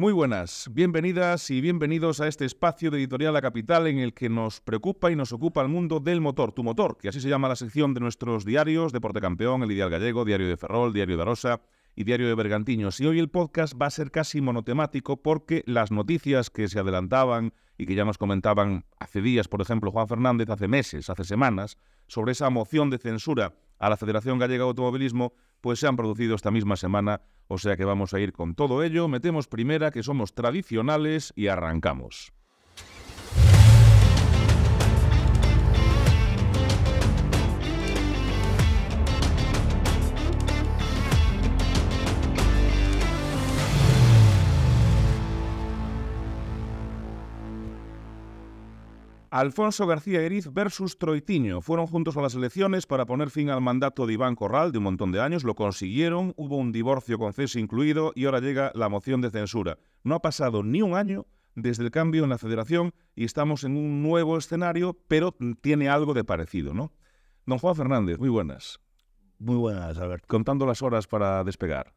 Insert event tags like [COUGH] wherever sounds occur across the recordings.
Muy buenas, bienvenidas y bienvenidos a este espacio de Editorial La Capital en el que nos preocupa y nos ocupa el mundo del motor, tu motor, que así se llama la sección de nuestros diarios, Deporte Campeón, El Ideal Gallego, Diario de Ferrol, Diario de Arosa y Diario de Bergantiños. Y hoy el podcast va a ser casi monotemático porque las noticias que se adelantaban y que ya nos comentaban hace días, por ejemplo, Juan Fernández, hace meses, hace semanas, sobre esa moción de censura a la Federación Gallega de Automovilismo, pues se han producido esta misma semana, o sea que vamos a ir con todo ello, metemos primera que somos tradicionales y arrancamos. Alfonso García Eriz versus Troitiño. Fueron juntos a las elecciones para poner fin al mandato de Iván Corral de un montón de años. Lo consiguieron, hubo un divorcio con cese incluido y ahora llega la moción de censura. No ha pasado ni un año desde el cambio en la federación y estamos en un nuevo escenario, pero tiene algo de parecido, ¿no? Don Juan Fernández, muy buenas. Muy buenas, Albert. Contando las horas para despegar.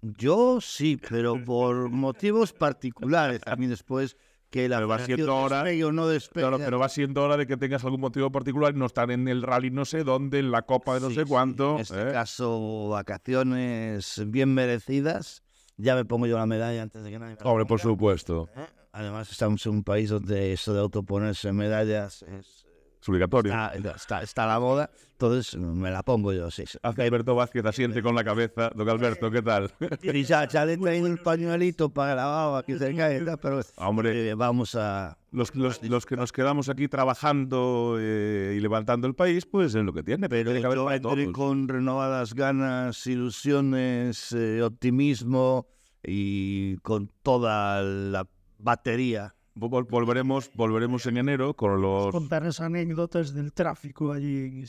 Yo sí, pero por motivos particulares. A mí después que la pero va siendo hora, o no despegue. Claro, pero va siendo hora de que tengas algún motivo particular y no estar en el rally no sé dónde, en la copa de no Sí, sé sí, cuánto. En este ¿eh? caso, vacaciones bien merecidas. Ya me pongo yo la medalla antes de que nadie me Hombre, por ponga. supuesto. ¿Eh? Además, estamos en un país donde eso de autoponerse medallas es, Es obligatorio. está, está, está la moda. Entonces, me la pongo yo, sí. sí. Hace Alberto Vázquez asiente con la cabeza. Don Alberto, ¿qué tal? [LAUGHS] Y ya, ya le he traído el pañuelito para la baba que se cae, pero Hombre, eh, vamos a... los, los- los que nos quedamos aquí trabajando eh, y levantando el país, pues es lo que tiene. Pero tiene yo entré con renovadas ganas, ilusiones, eh, optimismo y con toda la batería. Vol- volveremos, volveremos en enero con los... contar las anécdotas del tráfico allí en.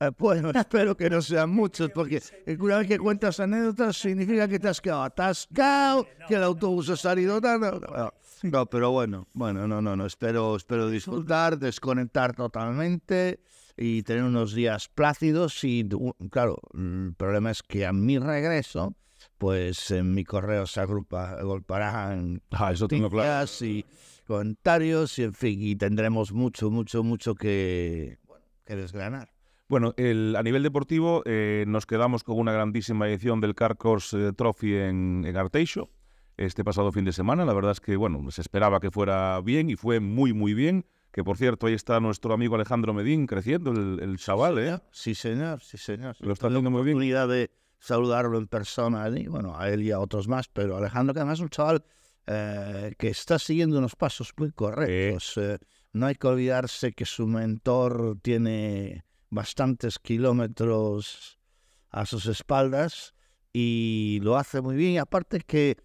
Eh, bueno, [LAUGHS] espero que no sean muchos, porque una vez que cuentas anécdotas significa que te has quedado atascado, que el autobús ha salido tan... No, no, no, pero bueno, bueno, no, no, no, espero, espero disfrutar, desconectar totalmente y tener unos días plácidos y, claro, el problema es que a mi regreso, pues en mi correo se agrupa, agruparán Ah, eso tengo claro. y comentarios y en fin, y tendremos mucho, mucho, mucho que, bueno, que desgranar. Bueno, el- a nivel deportivo eh, nos quedamos con una grandísima edición del Carcors eh, Trophy en, en Arteixo este pasado fin de semana. La verdad es que, bueno, se esperaba que fuera bien y fue muy, muy bien. Que, por cierto, ahí está nuestro amigo Alejandro Medín creciendo, el, el chaval, ¿eh? Sí, señor, sí, señor. Lo está haciendo muy bien. de saludarlo en persona, allí, bueno, a él y a otros más, pero Alejandro, que además es un chaval eh, que está siguiendo unos pasos muy correctos. eh, no hay que olvidarse que su mentor tiene bastantes kilómetros a sus espaldas y lo hace muy bien. Y aparte que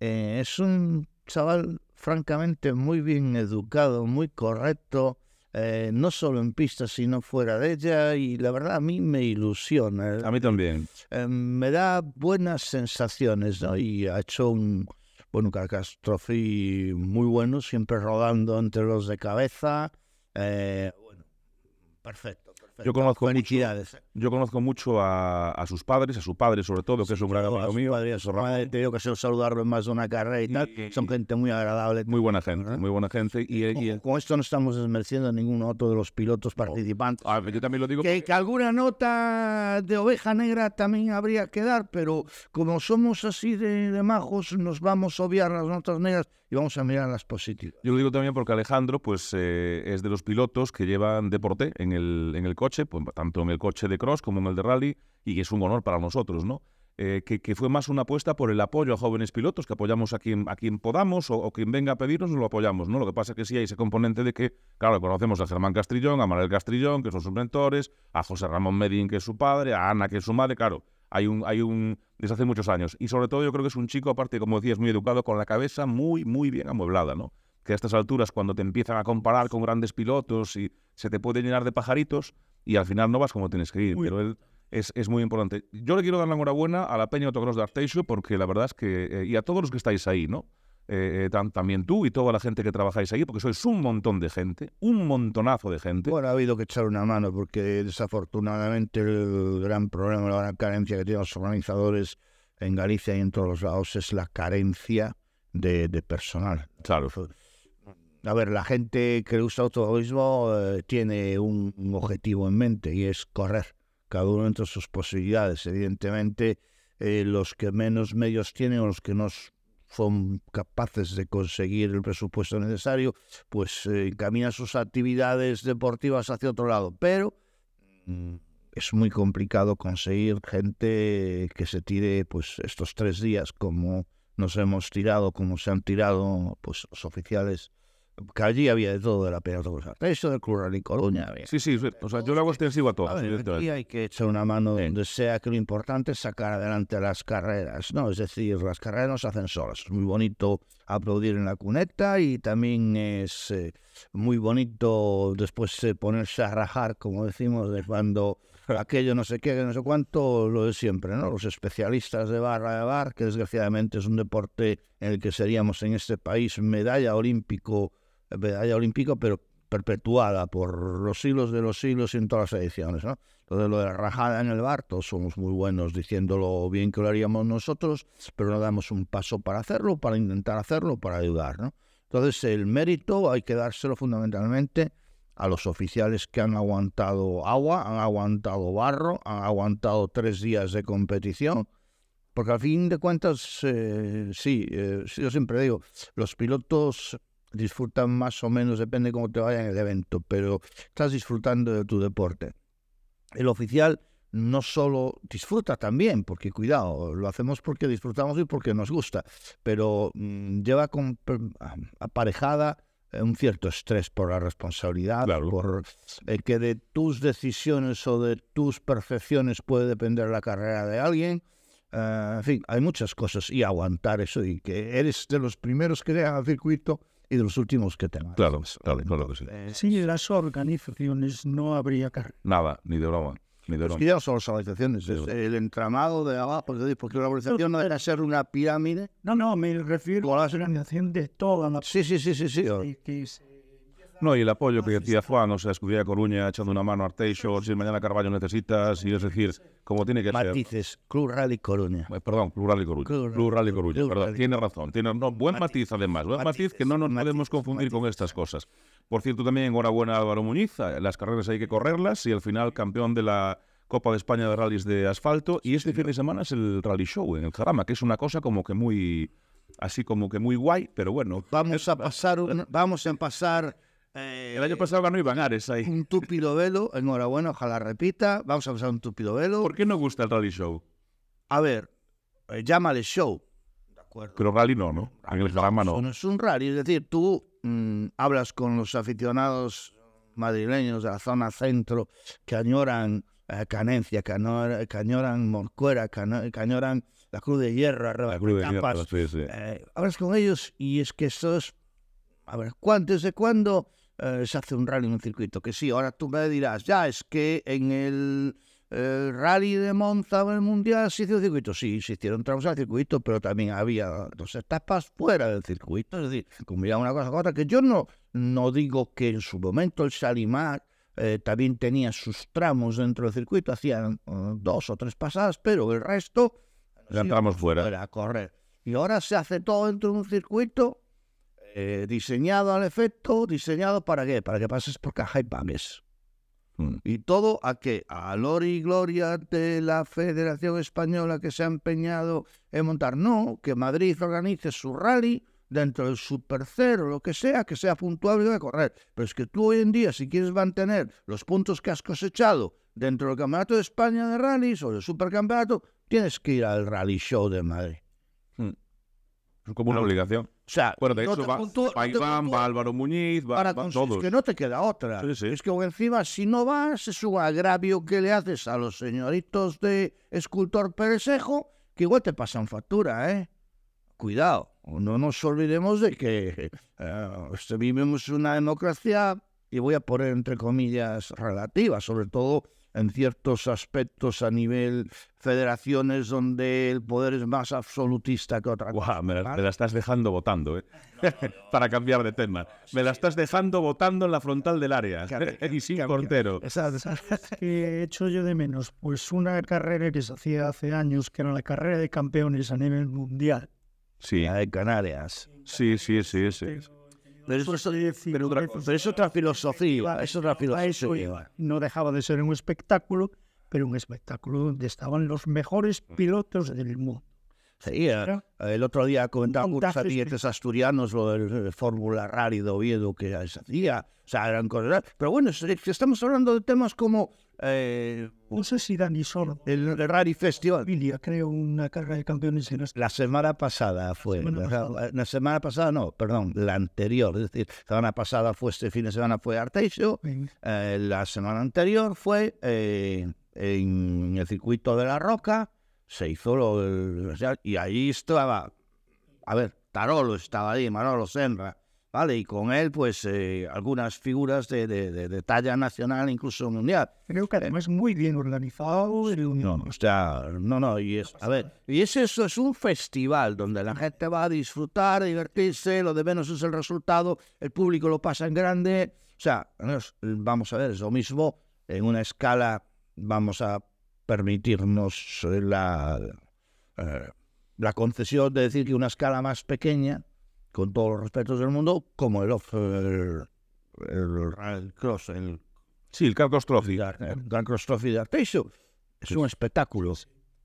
eh, es un chaval francamente muy bien educado, muy correcto, eh, no solo en pista, sino fuera de ella, y la verdad a mí me ilusiona. A mí también. Eh, me da buenas sensaciones, ¿no? Y ha hecho un, bueno, Trophy muy bueno, siempre rodando entre los de cabeza. Eh, bueno, perfecto. Yo conozco mucho- Felicidades. Yo conozco mucho a, a sus padres, a su padre sobre todo, que es un gran amigo mío. padre y a su madre he tenido que saludarlo en más de una carrera y tal. Y- Son gente muy agradable. Muy buena gente, ¿verdad? muy buena gente. Y, y- Con- esto no estamos desmereciendo a ningún otro de los pilotos participantes. a ver, yo también lo digo. Que, que alguna nota de oveja negra también habría que dar, pero como somos así de, de majos, nos vamos a obviar las notas negras y vamos a mirar las positivas. Yo lo digo también porque Alejandro pues, eh, es de los pilotos que llevan deporte en el, en el coche, pues, tanto en el coche de cross como en el de rally, y es un honor para nosotros, ¿no? Eh, que, que fue más una apuesta por el apoyo a jóvenes pilotos, que apoyamos a quien, a podamos o, o quien venga a pedirnos, lo apoyamos, ¿no? Lo que pasa es que sí hay ese componente de que, claro, conocemos a Germán Castrillón, a Manuel Castrillón, que son sus mentores, a José Ramón Medín, que es su padre, a Ana, que es su madre, claro, hay un, hay un, desde hace muchos años. Y sobre todo yo creo que es un chico, aparte, como decías, muy educado, con la cabeza muy, muy bien amueblada, ¿no? Que a estas alturas, cuando te empiezan a comparar con grandes pilotos y se te puede llenar de pajaritos y al final no vas como tienes que ir, Uy. pero él es, es muy importante. Yo le quiero dar la enhorabuena a la Peña Autocross de Arteixo porque la verdad es que, eh, y a todos los que estáis ahí, ¿no? Eh, eh, tam- también tú y toda la gente que trabajáis ahí, porque sois un montón de gente, un montonazo de gente. Bueno, ha habido que echar una mano porque desafortunadamente el gran problema, la gran carencia que tienen los organizadores en Galicia y en todos los lados es la carencia de, de personal. Claro. A ver, la gente que usa automovilismo eh, tiene un, un objetivo en mente y es correr, cada uno entre sus posibilidades. Evidentemente, eh, los que menos medios tienen o los que no son capaces de conseguir el presupuesto necesario, pues eh, encaminan sus actividades deportivas hacia otro lado. Pero mm, es muy complicado conseguir gente que se tire pues estos tres días como nos hemos tirado, como se han tirado pues los oficiales. Que allí había de todo de la pena Eso del Club Rally Coruña. había. Sí, sí, sí. O sea, yo lo hago extensivo a A todos. ver, aquí hay que echar una mano donde sea que lo importante es sacar adelante las carreras, ¿no? Es decir, las carreras no se hacen solas. Es muy bonito aplaudir en la cuneta y también es eh, muy bonito después eh, ponerse a rajar, como decimos, de cuando aquello no sé qué, no sé cuánto, lo de siempre, ¿no? Los especialistas de barra de bar, que desgraciadamente es un deporte en el que seríamos en este país medalla olímpico, medalla olímpico, pero perpetuada por los siglos de los siglos en todas las ediciones, ¿no? Entonces, lo de la rajada en el bar, todos somos muy buenos diciéndolo bien que lo haríamos nosotros, pero no damos un paso para hacerlo, para intentar hacerlo, para ayudar, ¿no? Entonces, el mérito hay que dárselo fundamentalmente a los oficiales que han aguantado agua, han aguantado barro, han aguantado tres días de competición, porque al fin de cuentas, eh, sí, eh, yo siempre digo, los pilotos disfrutan más o menos, depende cómo te vaya en el evento, pero estás disfrutando de tu deporte. El oficial no solo disfruta también, porque cuidado, lo hacemos porque disfrutamos y porque nos gusta, pero mm, lleva con, per- aparejada eh, un cierto estrés por la responsabilidad, Claro. por eh, que de tus decisiones o de tus perfecciones puede depender la carrera de alguien. Eh, en fin, hay muchas cosas y aguantar eso y que eres de los primeros que llegan al circuito y de los últimos que te Claro, claro, claro que sí. Sin las organizaciones no habría carrera. Nada, ni de broma. Ni de Es broma. que ya son las organizaciones, es Sí. el entramado de abajo, es decir, porque la organización no debe ser una pirámide. No, no, me refiero a la organización de toda la Sí, sí, sí, sí, sí. que- que se- No, y el apoyo que decía Juan, o sea, Escudería Coruña echando una mano a Arteixo, si mañana Carballo necesitas, y es decir, como tiene que ser. Matices, Club Rally Coruña. Eh, Perdón, Plural y Coruña. Club- Plural y Coruña, Club perdón. Rally. Tiene razón. Tiene, no, buen matiz, además. Buen matiz Matices, que no nos matices, podemos confundir con matices. estas cosas. Por cierto, también enhorabuena a Álvaro Muñiz. eh, Las carreras hay que correrlas y al final campeón de la Copa de España de Rallys de Asfalto. Y este fin de semana es el Rally Show en el Jarama, que es una cosa como que muy. Así como que muy guay, pero bueno. Vamos a pasar, un- vamos a pasar eh, El año pasado ganó Iván Ares ahí. un tupido velo, enhorabuena, ojalá repita. Vamos a pasar un tupido velo. ¿Por qué no gusta el Rally Show? A ver, eh, llámale show. De acuerdo. Pero Rally no, ¿no? En el Jarama Eso no. no es un rally, es decir, tú mm, hablas con los aficionados madrileños de la zona centro que añoran eh, Canencia, que, añor- que añoran Morcuera, que, añoran la Cruz de Hierro, arriba La Cruz de sí, sí. Eh, hablas con ellos y es que eso es... A ver, ¿cuánto, ¿desde cuándo eh, se hace un rally en un circuito? Que sí, ahora tú me dirás, ya, es que en el eh, rally de Monza o el Mundial se hizo el circuito. Sí, se hicieron tramos al circuito, pero también había dos etapas fuera del circuito. Es decir, combinaba una cosa con otra, que yo no, no digo que en su momento el Salimar eh, también tenía sus tramos dentro del circuito, hacían eh, dos o tres pasadas, pero el resto Ya sí, entramos fuera. fuera a correr. Y ahora se hace todo dentro de un circuito eh, diseñado al efecto, diseñado para qué? Para que pases por caja y pagues. Mm. Y todo a qué? A lor y gloria de la Federación Española que se ha empeñado en montar. No, que Madrid organice su rally dentro del Super Cero, lo que sea, que sea puntuable de correr. Pero es que tú hoy en día, si quieres mantener los puntos que has cosechado dentro del Campeonato de España de rallies o del Supercampeonato, tienes que ir al Rally Show de Madrid. Es como una obligación. O sea, Bueno, de no hecho va, puntúa- va Iván, va Álvaro Muñiz, va, para cons- todos. Es que no te queda otra. Sí, sí. Es que encima, si no vas, es un agravio que le haces a los señoritos de escultor Peresejo, que igual te pasan factura, ¿eh? Cuidado, no nos olvidemos de que eh, vivimos una democracia, y voy a poner entre comillas relativa, sobre todo en ciertos aspectos a nivel federaciones donde el poder es más absolutista que otra cosa. Me, la, me la estás dejando votando, ¿eh? [LAUGHS] Para cambiar de tema. Me la estás dejando votando en la frontal del área. y sin portero. que he hecho yo de menos? Pues una carrera que se hacía hace años, que era la carrera de campeones a nivel mundial, Sí, la de Canarias. sí, sí, sí, sí. Pero eso, es- pero otra, pero es otra filosofía, es otra filosofía. No dejaba de ser un espectáculo, pero un espectáculo donde estaban los mejores pilotos del mundo. Sí, eh, el otro día comentaba con satélites asturianos lo del eh, Fórmula Rally de Oviedo que se hacía, o sea, eran cosas. Pero bueno, estamos hablando de temas como eh, No sé si Dani Sordo el Rally Festival. Familia creo una carrera de campeones en. La semana pasada fue. semana La, pasada. la semana pasada no, perdón, la anterior. Es decir, la semana pasada fue este fin de semana fue Arteixo. eh, la semana anterior fue eh, en el circuito de la Roca. Se hizo lo del- y ahí estaba, a ver, Tarolo estaba ahí, Manolo Senra, ¿vale? Y con él, pues, eh, algunas figuras de, de- de- de talla nacional, incluso mundial. Creo que además muy bien organizado. el- O sea, no, no, y es, a ver, y es eso, es un festival donde la gente va a disfrutar, a divertirse, lo de menos es el resultado, el público lo pasa en grande, o sea, no vamos a ver, es lo mismo en una escala, vamos a permitirnos eh, la, eh, la concesión de decir que una escala más pequeña, con todos los respetos del mundo, como el, off- el, el, el cross, el Sí, el Carlos Trophy. el Cross Trophy de Arteixo. Es un espectáculo.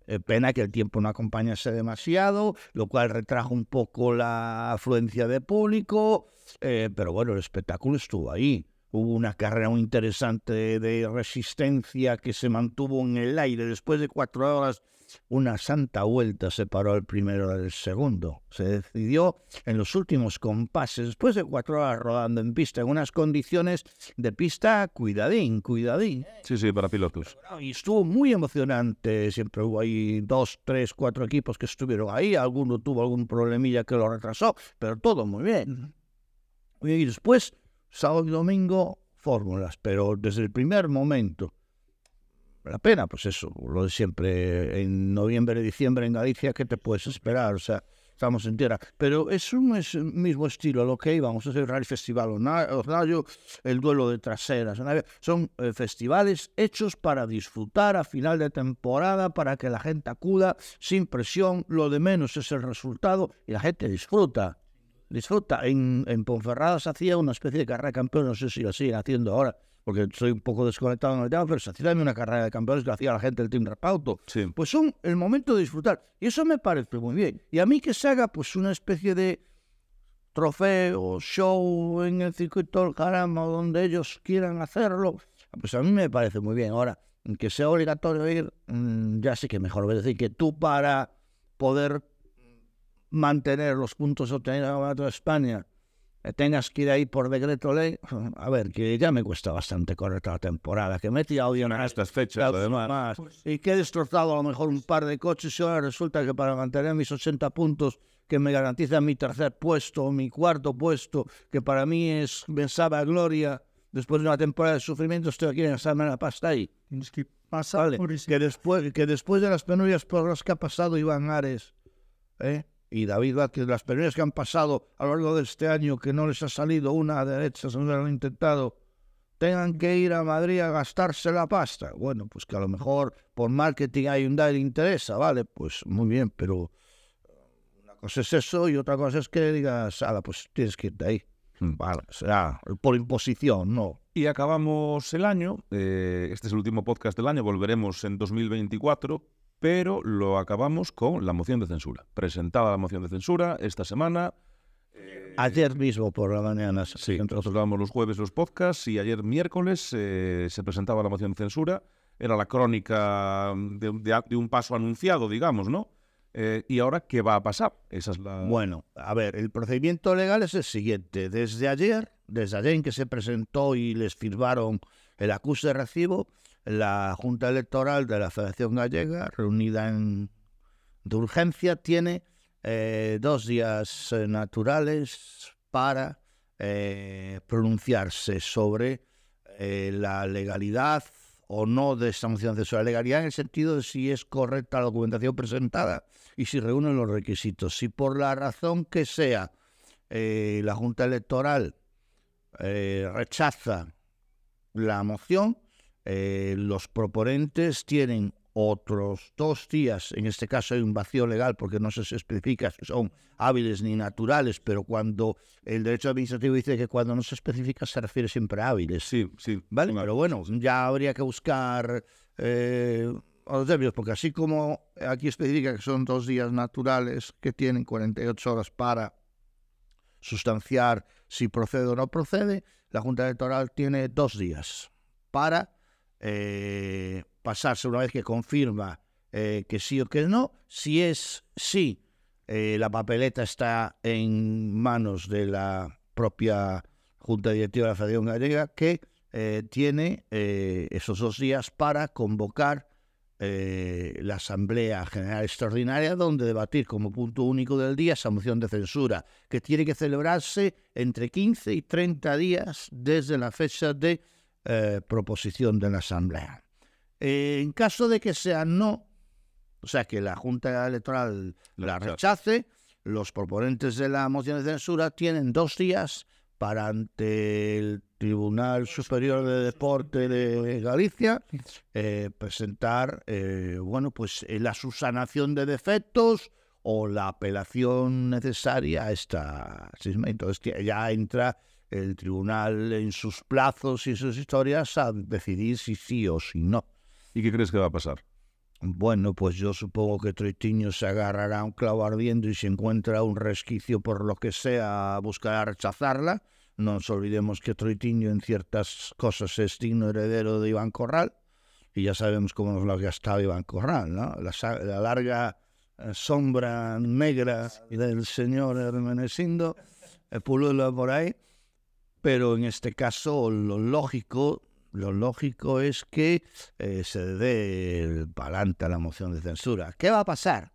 Eh, pena que el tiempo no acompañase demasiado, lo cual retrajo un poco la afluencia de público, eh, pero bueno, el espectáculo estuvo ahí. Hubo una carrera muy interesante de resistencia que se mantuvo en el aire. Después de cuatro horas, una santa vuelta separó el primero del segundo. Se decidió en los últimos compases, después de cuatro horas rodando en pista, en unas condiciones de pista cuidadín, cuidadín. Sí, sí, para pilotos. Y estuvo muy emocionante. Siempre hubo ahí dos, tres, cuatro equipos que estuvieron ahí. Alguno tuvo algún problemilla que lo retrasó, pero todo muy bien. Y después, sábado y domingo, fórmulas. Pero desde el primer momento, la pena, pues eso, lo de siempre. En noviembre, diciembre en Galicia, ¿qué te puedes esperar? O sea, estamos en tierra. Pero es un el mismo estilo a lo que íbamos. Es el Rally Festival Oznayo, el duelo de traseras. Son eh, festivales hechos para disfrutar a final de temporada, para que la gente acuda sin presión. Lo de menos es el resultado y la gente disfruta. Disfruta. En, en Ponferrada se hacía una especie de carrera de campeones, no sé si lo siguen haciendo ahora, porque soy un poco desconectado en el tema, pero se hacía también una carrera de campeones que hacía la gente del Team Repauto Sí. pues son el momento de disfrutar. Y eso me parece muy bien. Y a mí que se haga pues una especie de trofeo, show en el circuito del Jarama, donde ellos quieran hacerlo, pues a mí me parece muy bien. Ahora, que sea obligatorio ir, mm, ya sí que mejor. Es decir, que tú para poder mantener los puntos obtenidos en el Campeonato de España eh, tengas que ir ahí por decreto ley, a ver, que ya me cuesta bastante correr toda la temporada, que me he tirado yo A estas fechas, además. más. Y que he destrozado a lo mejor un par de coches y ahora resulta que para mantener mis 80 puntos que me garantizan mi tercer puesto, mi cuarto puesto, que para mí es me sabe a gloria, después de una temporada de sufrimiento estoy aquí en echarme la pasta ahí. Tienes que pasar Vale, por ese que después, que después de las penurias por las que ha pasado Iván Ares ¿eh? Y David Vázquez, las penurias que han pasado a lo largo de este año, que no les ha salido una a derechas, no lo han intentado, tengan que ir a Madrid a gastarse la pasta. Bueno, pues que a lo mejor por marketing a Hyundai le interesa, ¿vale? Pues muy bien, pero una cosa es eso y otra cosa es que digas, ala, pues tienes que irte ahí. Mm. Vale, será por imposición, no. Y acabamos el año, eh, este es el último podcast del año, volveremos en 2024, pero lo acabamos con la moción de censura. Presentada la moción de censura esta semana. Ayer mismo por la mañana. Sí, nosotros grabamos los jueves los podcasts y ayer miércoles eh, se presentaba la moción de censura. Era la crónica de, de- de un paso anunciado, digamos, ¿no? Eh, y ahora, ¿qué va a pasar? Esa es la... Bueno, a ver, el procedimiento legal es el siguiente. Desde ayer, desde ayer en que se presentó y les firmaron el acuse de recibo, la Junta Electoral de la Federación Gallega, reunida en, de urgencia, tiene eh, dos días eh, naturales para eh, pronunciarse sobre eh, la legalidad o no de de censura. Legalidad en el sentido de si es correcta la documentación presentada y si reúne los requisitos. Si por la razón que sea la Junta Electoral rechaza la moción, eh, los proponentes tienen otros dos días. En este caso hay un vacío legal porque no se especifica si son hábiles ni naturales, pero cuando el derecho administrativo dice que cuando no se especifica se refiere siempre a hábiles. Sí, sí. ¿Vale? Pero bueno, ya habría que buscar eh, los términos, porque así como aquí especifica que son dos días naturales que tienen 48 horas para sustanciar si procede o no procede, la Junta Electoral tiene dos días para eh, pasarse una vez que confirma eh, que sí o que no. Si es sí, eh, la papeleta está en manos de la propia Junta Directiva de la Federación Gallega que tiene esos dos días para convocar la Asamblea General Extraordinaria, donde debatir como punto único del día esa moción de censura, que tiene que celebrarse entre 15 y 30 días desde la fecha de eh, proposición de la Asamblea. Eh, en caso de que sea no, o sea, que la Junta Electoral la rechace, los proponentes de la moción de censura tienen dos días para ante el Tribunal Superior de Deporte de Galicia eh, presentar, bueno, pues la subsanación de defectos o la apelación necesaria a esta Entonces ya entra el tribunal en sus plazos y sus historias a decidir si sí o si no. ¿Y qué crees que va a pasar? Bueno, pues yo supongo que Troitiño se agarrará a un clavo ardiendo y si encuentra un resquicio por lo que sea, buscará rechazarla. No nos olvidemos que Troitiño en ciertas cosas es digno heredero de Iván Corral y ya sabemos cómo nos lo ha gastado Iván Corral, ¿no? La, larga eh, sombra negra del señor Hermenesindo eh, pulula por ahí pero en este caso lo lógico, lo lógico es que eh, se dé palante a la moción de censura. ¿Qué va a pasar?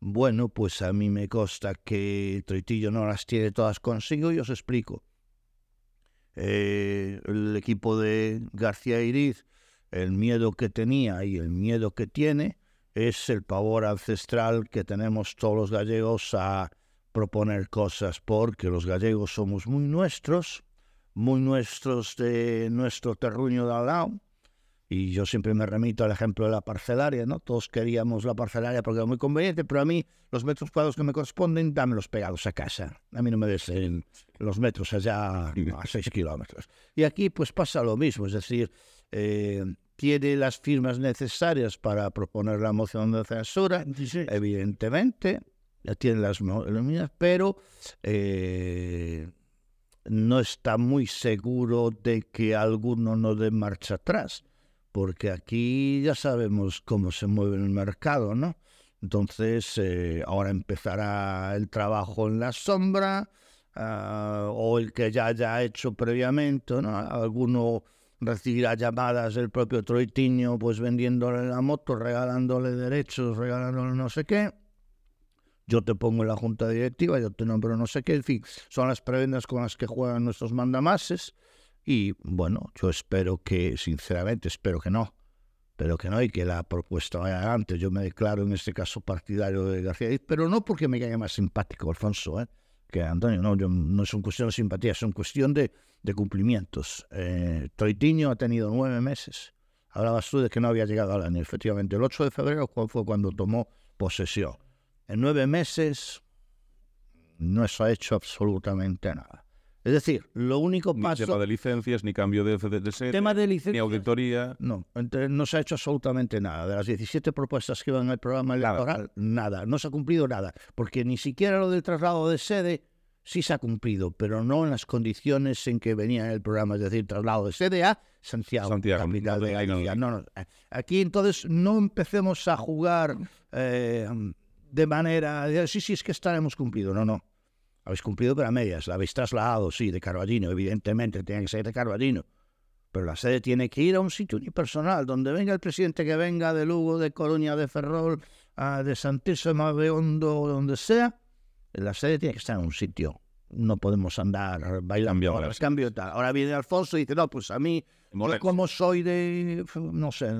Bueno, pues a mí me consta que Troitillo no las tiene todas consigo y os explico. Eh, el equipo de García Iriz, el miedo que tenía y el miedo que tiene es el pavor ancestral que tenemos todos los gallegos a proponer cosas porque los gallegos somos muy nuestros muy nuestros de nuestro terruño de al lado. Y yo siempre me remito al ejemplo de la parcelaria, ¿no? Todos queríamos la parcelaria porque era muy conveniente, pero a mí los metros cuadrados que me corresponden, dámelos pegados a casa. A mí no me des los metros allá a seis [LAUGHS] kilómetros. Y aquí pues pasa lo mismo, es decir, eh, tiene las firmas necesarias para proponer la moción de censura, evidentemente, tiene las mías, pero eh, no está muy seguro de que alguno no dé marcha atrás, porque aquí ya sabemos cómo se mueve el mercado, ¿no? Entonces, eh, ahora empezará el trabajo en la sombra, ah, o el que ya haya hecho previamente, ¿no? Alguno recibirá llamadas del propio Troitiño, pues vendiéndole la moto, regalándole derechos, regalándole no sé qué yo te pongo en la junta directiva, yo te nombro no sé qué, en fin, son las prebendas con las que juegan nuestros mandamases y bueno, yo espero que, sinceramente, espero que no, pero que no y que la propuesta vaya adelante. Yo me declaro en este caso partidario de García pero no porque me caiga más simpático Alfonso, ¿eh? que Antonio, no, no es una cuestión de simpatía, una cuestión de, de cumplimientos. Eh, Troitiño ha tenido nueve meses. Hablabas tú de que no había llegado al año. Efectivamente, el 8 de febrero fue cuando tomó posesión. En nueve meses no se ha hecho absolutamente nada. Es decir, lo único paso... Ni tema de licencias, ni cambio de, sede, tema de licencias, ni auditoría... No, no se ha hecho absolutamente nada. De las 17 propuestas que iban en el programa electoral, nada. nada. No se ha cumplido nada. Porque ni siquiera lo del traslado de sede sí se ha cumplido, pero no en las condiciones en que venía en el programa, es decir, traslado de sede a Santiago, Santiago capital de No, no. Aquí entonces no empecemos a jugar... Eh, de manera, de, sí, sí, es que estaremos cumplido. No, no. Habéis cumplido pero a medias. La habéis trasladado, sí, de Carvallino. Evidentemente, tiene que ser de Carvallino. Pero la sede tiene que ir a un sitio unipersonal, donde venga el presidente que venga de Lugo, de Coruña, de Ferrol, de Santísima, de Hondo, donde sea. La sede tiene que estar en un sitio. No podemos andar bailando. Ahora, cambio tal. Ahora viene Alfonso y dice, no, pues a mí, como soy de, no sé,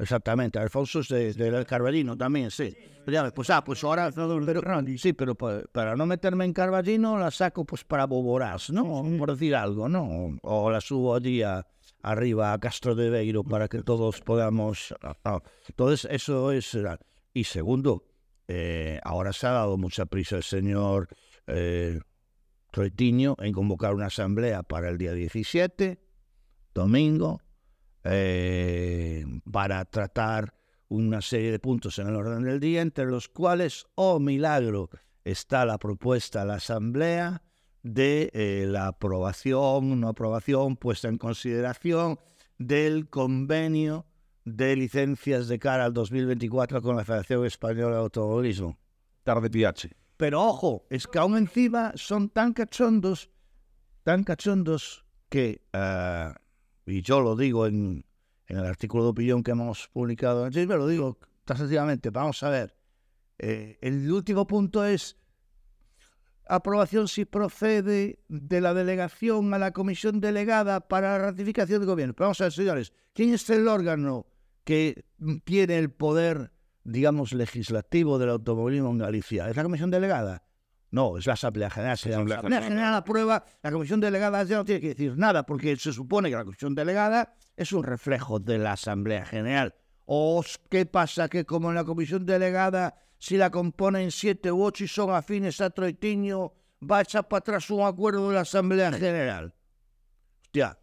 Exactamente, Alfonso es de- del Carballino también, sí. Ya, Pues, ah, pues ahora, pero, sí, pero pa- para no meterme en Carballino la saco pues para Boborás, ¿no? Por decir algo, ¿no? O la subo allí a- arriba a Castro de Beiro para que todos podamos... no. Entonces, eso es... Y segundo, eh, ahora se ha dado mucha prisa el señor eh, Troitiño en convocar una asamblea para el día 17, domingo, eh, para tratar una serie de puntos en el orden del día, entre los cuales, oh milagro, está la propuesta a la Asamblea de eh, la aprobación, no aprobación, puesta en consideración del convenio de licencias de cara al 2024 con la Federación Española de Automovilismo. Tarde PH. Pero ojo, es que aún encima son tan cachondos, tan cachondos que, eh, y yo lo digo en, en el artículo de opinión que hemos publicado en Chisme, lo digo taxativamente, vamos a ver. Eh, el último punto es aprobación si procede de la delegación a la comisión delegada para la ratificación del gobierno. Vamos a ver, señores, ¿quién es el órgano que tiene el poder, digamos, legislativo del automovilismo en Galicia? ¿Es la comisión delegada? No, es la Asamblea General. La Asamblea Asamblea General aprueba, la comisión delegada ya no tiene que decir nada, porque se supone que la comisión delegada es un reflejo de la Asamblea General. ¿O qué pasa? Que como en la comisión delegada, si la componen siete u ocho y son afines a Troitiño, va a echar para atrás un acuerdo de la Asamblea General. Hostia.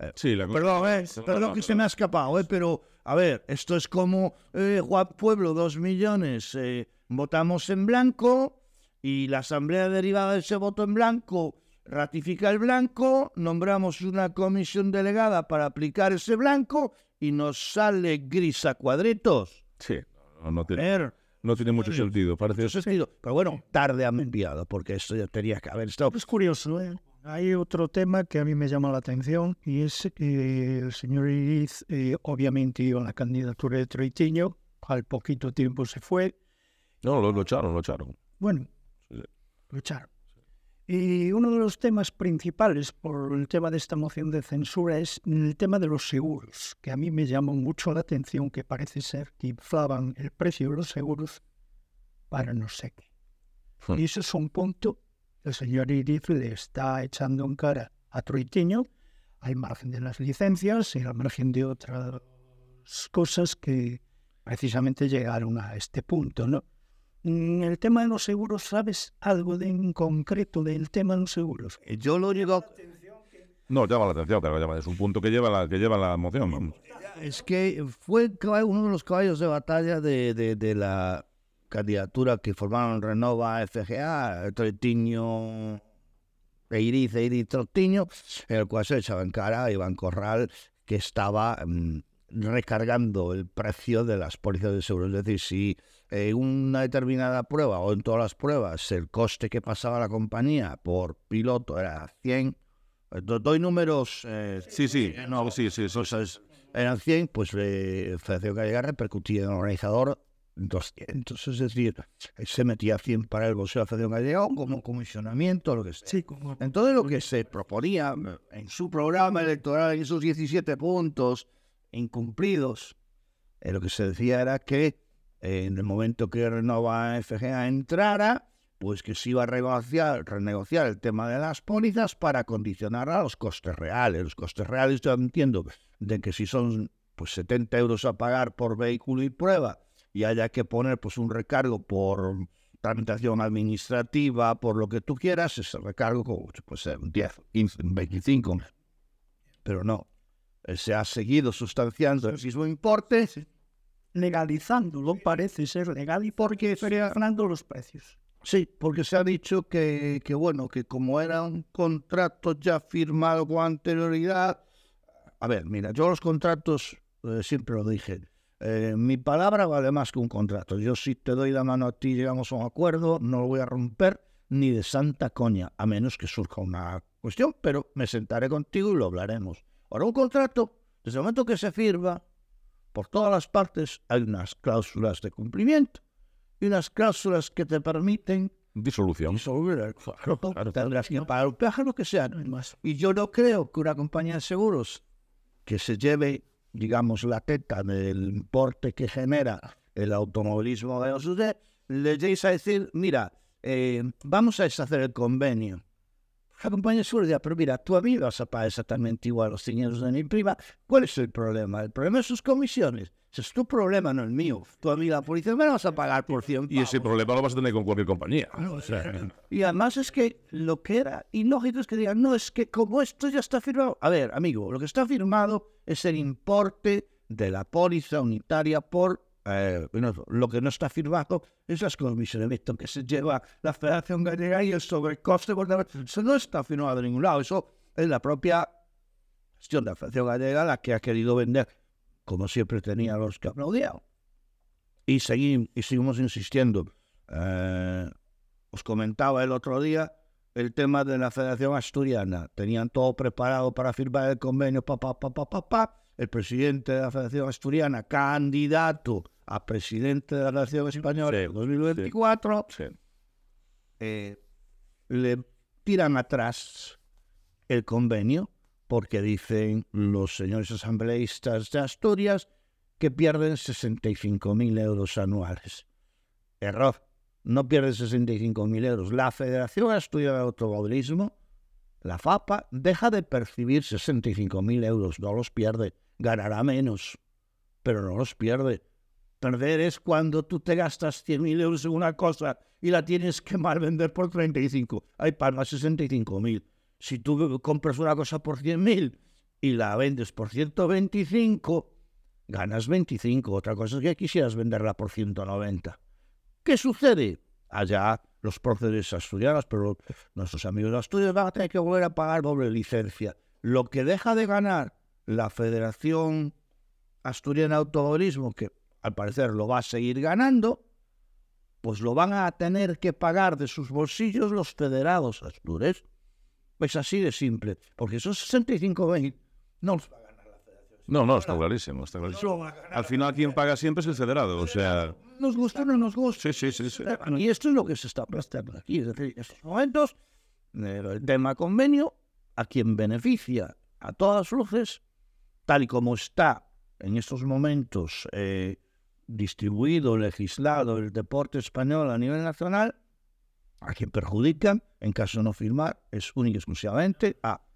eh, Sí, la Perdón, eh, perdón que se me ha escapado, eh, pero a ver, esto es como eh, Juan Pueblo, dos millones, votamos en blanco y la asamblea derivada de ese voto en blanco ratifica el blanco, nombramos una comisión delegada para aplicar ese blanco y nos sale gris a cuadritos. Sí, no, no A tiene, ver, no tiene mucho sentido. Parece mucho sentido. Pero bueno, tarde han enviado, porque esto ya tenía que haber estado. Es curioso, ¿eh? Hay otro tema que a mí me llama la atención y es que el señor Iriz eh, obviamente iba a la candidatura de Troitiño, al poquito tiempo se fue, No, lo, lo echaron, lo echaron. bueno, Echaron. Y uno de los temas principales por el tema de esta moción de censura es el tema de los seguros, que a mí me llamó mucho la atención que parece ser que inflaban el precio de los seguros para no sé qué. Hmm. Y eso es un punto que el señor Iriz le está echando en cara a Troitiño, al margen de las licencias y al margen de otras cosas que precisamente llegaron a este punto, ¿no? El tema de los seguros, ¿sabes algo de, en concreto del tema de los seguros? Yo lo único No, llama la atención, pero llama, es un punto que lleva la, que lleva la moción. vamos. Es que fue uno de los caballos de batalla de, de- de la candidatura que formaron Renova, FGA, Troitiño, Eiriz, Eiriz, Troitiño, en el cual se echaba en cara a Iván Corral, que estaba mm, recargando el precio de las pólizas de seguro. Es decir, si en una determinada prueba o en todas las pruebas el coste que pasaba la compañía por piloto era 100, eh, do- doy números... eh, Sí, sí, no, sí, sí, sí. cosas eran 100, pues eh, Federación Gallega repercutía en el organizador 200. Es decir, eh, se metía 100 para el bolsillo de la Federación Gallega como comisionamiento, lo que sea. Sí, como Entonces lo que se proponía en su programa electoral, en esos 17 puntos incumplidos, eh, lo que se decía era que eh, en el momento que Renova FGA entrara, pues que se iba a renegociar, renegociar el tema de las pólizas para condicionar a los costes reales. Los costes reales yo entiendo de que si son pues 70 euros a pagar por vehículo y prueba y haya que poner pues un recargo por tramitación administrativa, por lo que tú quieras, ese recargo un 10, 15, un 25. Pero no, se ha seguido sustanciando el mismo importe legalizándolo, parece ser legal y porque frenando los precios. Sí, porque se ha dicho que, que, bueno, que como era un contrato ya firmado con anterioridad. A ver, mira, yo los contratos eh, siempre lo dije. eh, mi palabra vale más que un contrato. Yo si te doy la mano a ti llegamos a un acuerdo, no lo voy a romper ni de santa coña, a menos que surja una cuestión, pero me sentaré contigo y lo hablaremos. Ahora, un contrato, desde el momento que se firma, por todas las partes hay unas cláusulas de cumplimiento y unas cláusulas que te permiten Disolución. disolver el claro, claro. Tendrás que pagar un peaje, lo que sea. ¿no? Y yo no creo que una compañía de seguros que se lleve digamos, la teta del importe que genera el automovilismo de los le lleguéis a decir, mira, eh, vamos a deshacer el convenio. La compañía de seguridad, pero mira, tú a mí vas a pagar exactamente igual los dineros de mi prima. ¿Cuál es el problema? El problema es sus comisiones. Ese es tu problema, no el mío. Tú a mí la policía me la vas a pagar por 100 Y ese pavos. problema lo vas a tener con cualquier compañía. O sea, y además es que lo que era ilógico es que digan, no, es que como esto ya está firmado. A ver, amigo, lo que está firmado es el importe de la póliza unitaria por. Eh, lo que no está firmado es las comisiones de que se lleva la Federación Gallega y el sobrecoste. Eso no está firmado de ningún lado. Eso es la propia gestión de la Federación Gallega la que ha querido vender, como siempre tenía los que aplaudían. Y, seguim- y seguimos insistiendo. Eh, os comentaba el otro día el tema de la Federación Asturiana. Tenían todo preparado para firmar el convenio, pa, pa, pa, pa, pa, pa. El presidente de la Federación Asturiana, candidato a presidente de la Nación Española Sí, en 2024, Sí. eh, le tiran atrás el convenio porque dicen los señores asambleístas de Asturias que pierden 65.000 euros anuales. Error. No pierden 65.000 euros. La Federación Asturiana de Automovilismo, la FAPA, deja de percibir 65.000 euros. No los pierde. Ganará menos, pero no los pierde. Perder es cuando tú te gastas 100.000 euros en una cosa y la tienes que mal vender por 35. Hay palma 65.000. Si tú compras una cosa por 100.000 y la vendes por 125, ganas 25. Otra cosa es que quisieras venderla por 190. ¿Qué sucede? Allá los próceres asturianos, pero nuestros amigos de van a tener que volver a pagar doble licencia. Lo que deja de ganar la Federación Asturiana de Automovilismo, que al parecer lo va a seguir ganando, pues lo van a tener que pagar de sus bolsillos los federados astures. Es así de simple, porque esos 65.000 no los va a ganar la Federación. No, no, está clarísimo, está No clarísimo. ganar Al final quien paga siempre es el federado, o sea... nos gusta o no nos gusta. Sí, sí, sí, sí. Y esto es lo que se está planteando aquí. Es decir, en estos momentos, eh, el tema convenio, a quien beneficia a todas luces, tal y como está en estos momentos eh, distribuido, legislado el deporte español a nivel nacional, a quien perjudican, en caso de no firmar, es única y exclusivamente a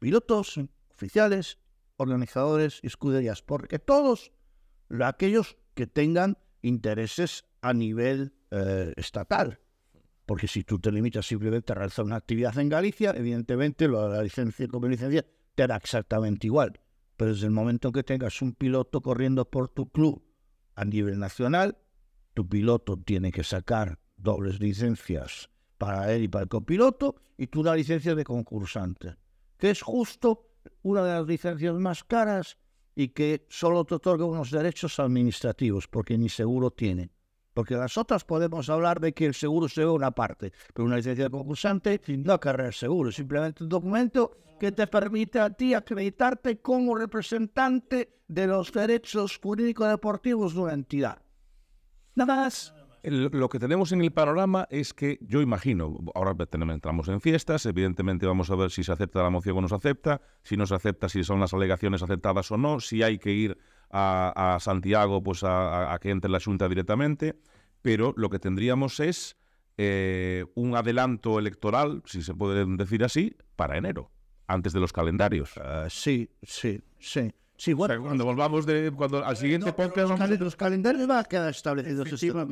pilotos, oficiales, organizadores y escuderías, porque todos lo- aquellos que tengan intereses a nivel eh, estatal. Porque si tú te limitas simplemente a realizar una actividad en Galicia, evidentemente lo de la licencia como licencia te da exactamente igual. Pero desde el momento en que tengas un piloto corriendo por tu club a nivel nacional, tu piloto tiene que sacar dobles licencias para él y para el copiloto y tú una licencia de concursante, que es justo una de las licencias más caras y que solo te otorga unos derechos administrativos, porque ni seguro tiene. Porque las otras podemos hablar de que el seguro se ve una parte, pero una licencia de concursante no acarrea el seguro, simplemente un documento que te permite a ti acreditarte como representante de los derechos jurídicos deportivos de una entidad. Nada más. Lo que tenemos en el panorama es que yo imagino, ahora tenemos- entramos en fiestas, evidentemente vamos a ver si se acepta la moción o no se acepta, si no se acepta, si son las alegaciones aceptadas o no, si hay que ir a, Santiago pues a que entre la Junta directamente, pero lo que tendríamos es eh, un adelanto electoral, si se puede decir así, para enero, antes de los calendarios. Ah, sí, sí, sí. Sí, O sea, bueno, cuando volvamos de cuando al siguiente no, podcast los, calen- los calendarios van a quedar establecidos.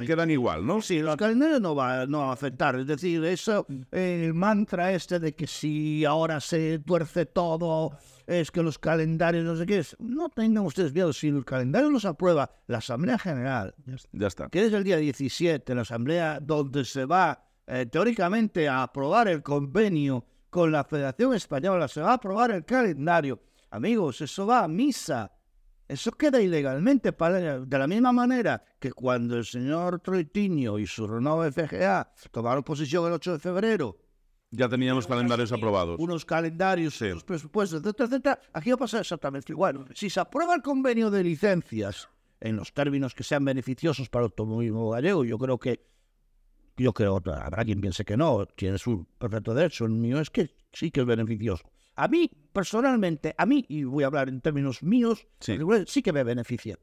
Quedan igual, ¿no? Sí, los calendarios no va, no va a afectar. Es decir, eso, eh, el mantra este de que si ahora se tuerce todo, es que los calendarios no sé qué es. No tengan ustedes miedo. Si el calendario los aprueba la Asamblea General, Ya está. que es el día 17, la Asamblea donde se va eh, teóricamente a aprobar el convenio con la Federación Española, se va a aprobar el calendario. Amigos, eso va a misa. Eso queda ilegalmente para- de la misma manera que cuando el señor Troitiño y su Renault FGA tomaron posición el 8 de febrero, Ya teníamos calendarios aprobados. unos calendarios, Sí. unos presupuestos, etcétera, etcétera, aquí va a pasar exactamente igual. Si se aprueba el convenio de licencias en los términos que sean beneficiosos para el automovilismo gallego, yo creo que yo creo, habrá quien piense que no, tiene su perfecto derecho, el mío es que sí que es beneficioso. A mí, personalmente, a mí, y voy a hablar en términos míos, Sí. sí que me beneficia.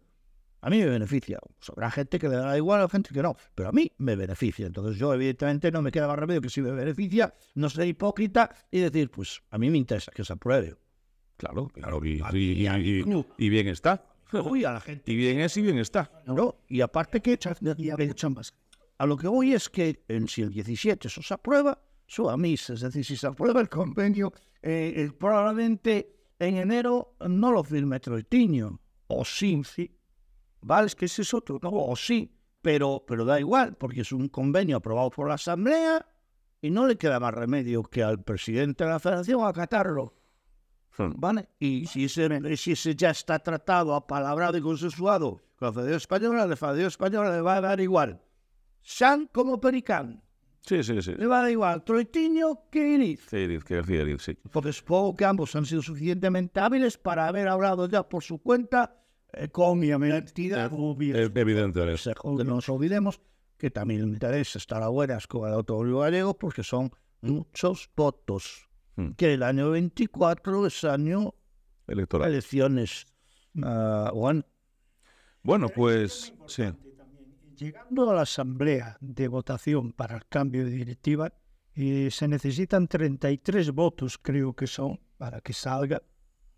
A mí me beneficia. Pues habrá gente que le da igual, a gente que no. Pero a mí me beneficia. Entonces yo, evidentemente, no me queda más remedio que si me beneficia, no ser hipócrita y decir, pues a mí me interesa que se apruebe. Claro, claro. Y, y- y- y- y bien está. Uy, a la gente. Y bien es y bien está. No, y aparte que a mucho más. a lo que voy es que en, si el 17 eso se aprueba, mí, es decir, si se aprueba el convenio, eh, eh, probablemente en enero no lo firme Troitiño, o sí, sí, ¿vale? Es que ese es otro, no, o sí, pero, pero da igual, porque es un convenio aprobado por la Asamblea y no le queda más remedio que al presidente de la Federación acatarlo. Hmm. ¿Vale? Y si ese, si ese ya está tratado, apalabrado y consensuado con la Federación Española, la Federación Española le va a dar igual. San como Pericán. Sí, sí, sí. Le va a dar igual Troitiño que Iriz. Sí, Edith, que García Edith, sí. Porque supongo que ambos han sido suficientemente hábiles para haber hablado ya por su cuenta eh, con mi entidad. Eh, Evidente es. Que no nos olvidemos que también el interés estar a buenas con el automóvil gallego porque son muchos votos. Hmm. Que el año 24 es año Electoral. elecciones. Ah, bueno, Bueno, pues sí. Llegando a la asamblea de votación para el cambio de directiva, eh, se necesitan 33 votos, creo que son, para que salga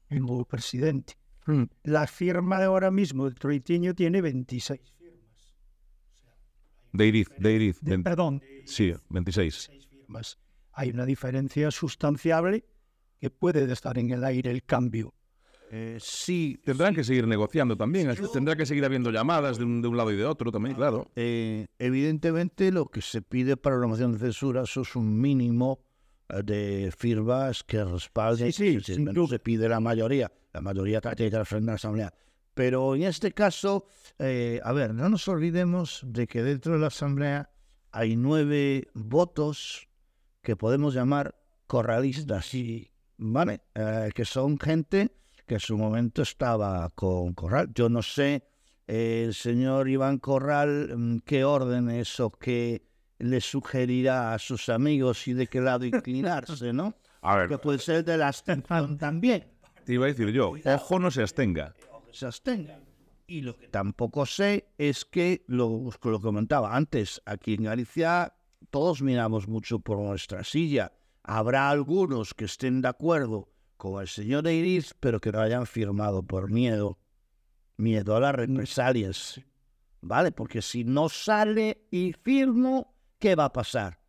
el nuevo presidente. La firma de ahora mismo de Troitiño tiene 26 firmas. De de. De- ven- perdón, Sí, 26. 26 firmas. Hay una diferencia sustanciable que puede estar en el aire el cambio. Eh, sí, Tendrán que seguir negociando también. así Tendrá que seguir habiendo llamadas de un, de un lado y de otro también, claro. Eh, evidentemente lo que se pide para la moción de censura eso es un mínimo eh, de firmas que respalden. Sí, sí, no se pide la mayoría. La mayoría tiene que refrendar la asamblea. Pero en este caso, eh, a ver, no nos olvidemos de que dentro de la asamblea hay nueve votos que podemos llamar corralistas, ¿vale? Eh, que son gente que en su momento estaba con Corral. Yo no sé eh, el señor Iván Corral mm, qué órdenes o qué le sugerirá a sus amigos y de qué lado [LAUGHS] inclinarse, ¿no? A ver, Que puede ser de la abstención [LAUGHS] también, te iba a decir yo, ojo no se abstenga. se abstengan. Y lo que tampoco sé es que, lo, lo comentaba antes, aquí en Galicia todos miramos mucho por nuestra silla. Habrá algunos que estén de acuerdo con el señor Eiriz, pero que no hayan firmado por miedo. Miedo a las represalias. ¿Vale? Porque si no sale y firmo, ¿qué va a pasar?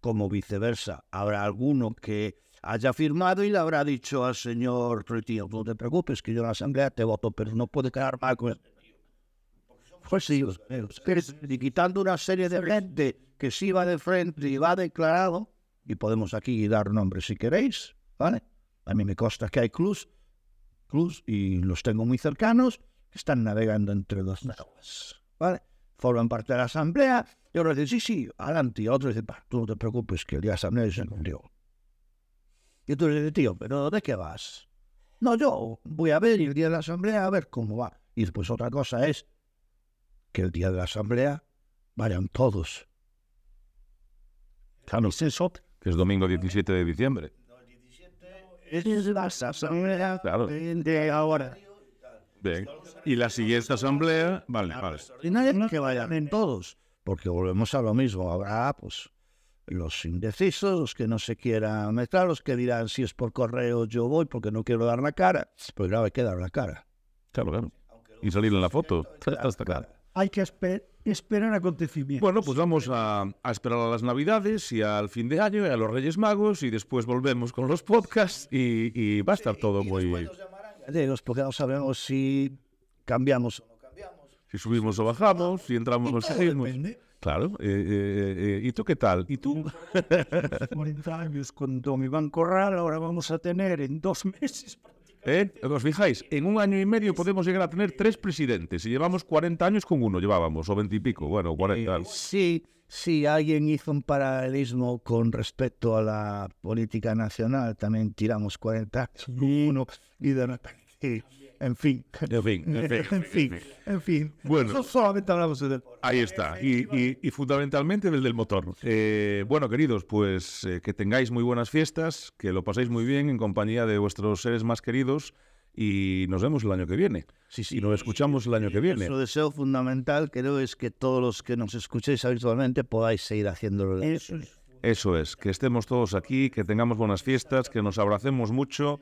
Como viceversa, habrá alguno que haya firmado y le habrá dicho al señor Troitino, no te preocupes, que yo en la asamblea te voto, pero no puede quedar mal con este tío". Pues sí, y quitando una serie de gente que sí va de frente y va declarado, y podemos aquí dar nombres si queréis, ¿vale? A mí me consta que hay clubs, clubs y los tengo muy cercanos, que están navegando entre dos aguas, ¿vale? Forman parte de la asamblea, y otros dicen, sí, sí, adelante, y otros dicen, "Bah, tú no te preocupes, que el día de la asamblea se cumplió. Y tú le dices, tío, ¿pero de qué vas? No, yo voy a ver el día de la asamblea a ver cómo va. Y después otra cosa es que el día de la asamblea vayan todos. Claro, es otro. que es domingo 17 de diciembre. Es la asamblea Claro. De ahora. Bien. Y la siguiente asamblea, vale, vale. extraordinaria que vayan todos. Porque volvemos a lo mismo. Habrá, pues, los indecisos, los que no se quieran meter, los que dirán si es por correo yo voy porque no quiero dar la cara. Pero claro, hay que dar la cara. Claro, claro. Y salir en la foto. Está claro. Hay que esper- esperar acontecimientos. Bueno, pues vamos a, a esperar a las Navidades y al fin de año y a los Reyes Magos y después volvemos con los podcasts y, y va a estar todo muy... Gallegos, porque no sabemos si cambiamos o no cambiamos. Si subimos o bajamos, si entramos o salimos. Claro. eh, eh, eh, ¿Y tú qué tal? ¿Y tú? [LAUGHS] 40 años con don Iván Corral, ahora vamos a tener en dos meses. ¿Eh? ¿Os fijáis? En un año y medio podemos llegar a tener tres presidentes y llevamos 40 años con uno, llevábamos, o 20 y pico, bueno, 40. Sí, sí, alguien hizo un paralelismo con respecto a la política nacional. También tiramos 40 años con uno y de repente En fin. En fin, en fin. En fin, en fin. Bueno. Nosotros solamente hablamos de deporte. Ahí está, y, y- y fundamentalmente el del motor. Eh, bueno, queridos, pues eh, que tengáis muy buenas fiestas, que lo paséis muy bien en compañía de vuestros seres más queridos y nos vemos el año que viene. Sí, sí. Y nos escuchamos el año que viene. Nuestro deseo fundamental, creo, es que todos los que nos escuchéis habitualmente podáis seguir haciéndolo. Eso es. Eso es, que estemos todos aquí, que tengamos buenas fiestas, que nos abracemos mucho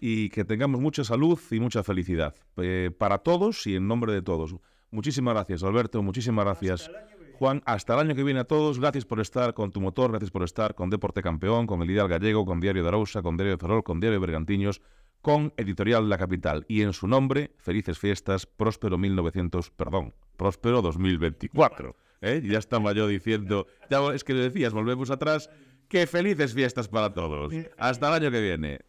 y que tengamos mucha salud y mucha felicidad. Eh, para todos y en nombre de todos. Muchísimas gracias, Alberto. Muchísimas gracias, Juan. Hasta el año que viene a todos. Gracias por estar con tu motor, gracias por estar con Deporte Campeón, con el Ideal Gallego, con Diario de Arousa, con Diario de Ferrol, con Diario de Bergantiños, con Editorial La Capital. Y en su nombre, felices fiestas, próspero 1900, perdón, próspero 2024. ¿eh? Ya estaba yo diciendo, ya es que lo decías, volvemos atrás. Que felices fiestas para todos. Hasta el año que viene.